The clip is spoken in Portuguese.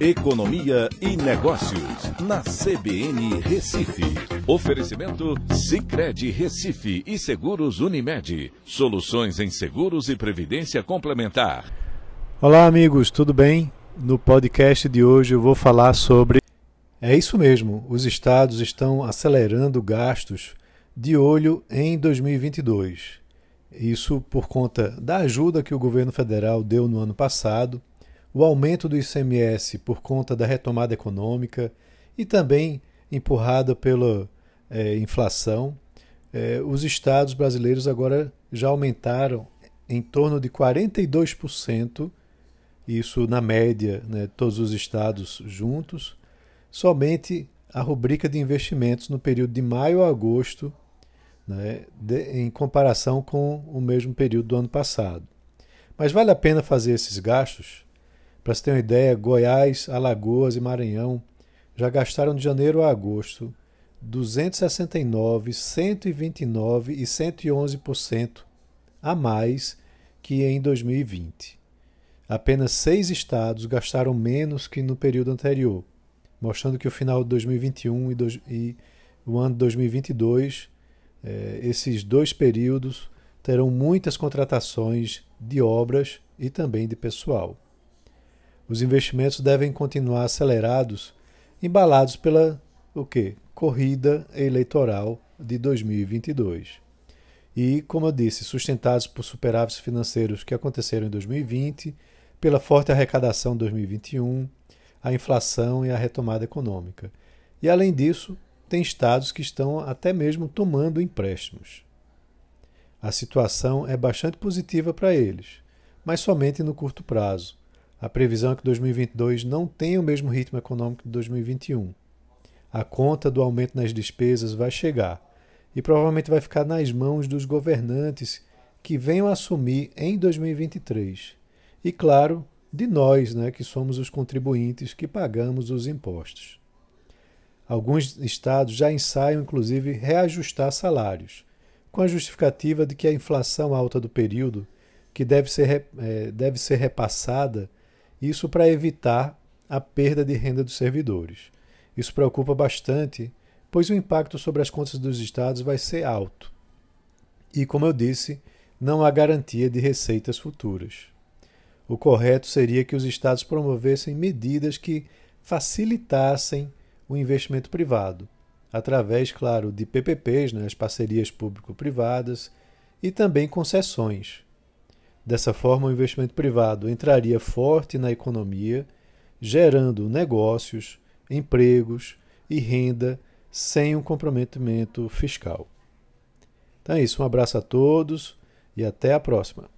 Economia e Negócios, na CBN Recife. Oferecimento Cicred Recife e Seguros Unimed. Soluções em seguros e previdência complementar. Olá, amigos, tudo bem? No podcast de hoje eu vou falar sobre. É isso mesmo, os estados estão acelerando gastos de olho em 2022. Isso por conta da ajuda que o governo federal deu no ano passado o aumento do ICMS por conta da retomada econômica e também empurrada pela é, inflação, é, os estados brasileiros agora já aumentaram em torno de 42%, isso na média, né, todos os estados juntos, somente a rubrica de investimentos no período de maio a agosto, né, de, em comparação com o mesmo período do ano passado. Mas vale a pena fazer esses gastos? Para você ter uma ideia, Goiás, Alagoas e Maranhão já gastaram de janeiro a agosto 269, 129 e 111% a mais que em 2020. Apenas seis estados gastaram menos que no período anterior, mostrando que o final de 2021 e, e o ano de 2022, eh, esses dois períodos terão muitas contratações de obras e também de pessoal. Os investimentos devem continuar acelerados, embalados pela o quê? corrida eleitoral de 2022. E, como eu disse, sustentados por superávites financeiros que aconteceram em 2020, pela forte arrecadação em 2021, a inflação e a retomada econômica. E, além disso, tem estados que estão até mesmo tomando empréstimos. A situação é bastante positiva para eles, mas somente no curto prazo a previsão é que 2022 não tenha o mesmo ritmo econômico de 2021. A conta do aumento nas despesas vai chegar e provavelmente vai ficar nas mãos dos governantes que venham assumir em 2023. E, claro, de nós, né, que somos os contribuintes que pagamos os impostos. Alguns estados já ensaiam, inclusive, reajustar salários, com a justificativa de que a inflação alta do período, que deve ser, é, deve ser repassada isso para evitar a perda de renda dos servidores. Isso preocupa bastante, pois o impacto sobre as contas dos estados vai ser alto. E, como eu disse, não há garantia de receitas futuras. O correto seria que os estados promovessem medidas que facilitassem o investimento privado, através, claro, de PPPs, né, as parcerias público-privadas, e também concessões, Dessa forma, o investimento privado entraria forte na economia, gerando negócios, empregos e renda sem um comprometimento fiscal. Então é isso, um abraço a todos e até a próxima.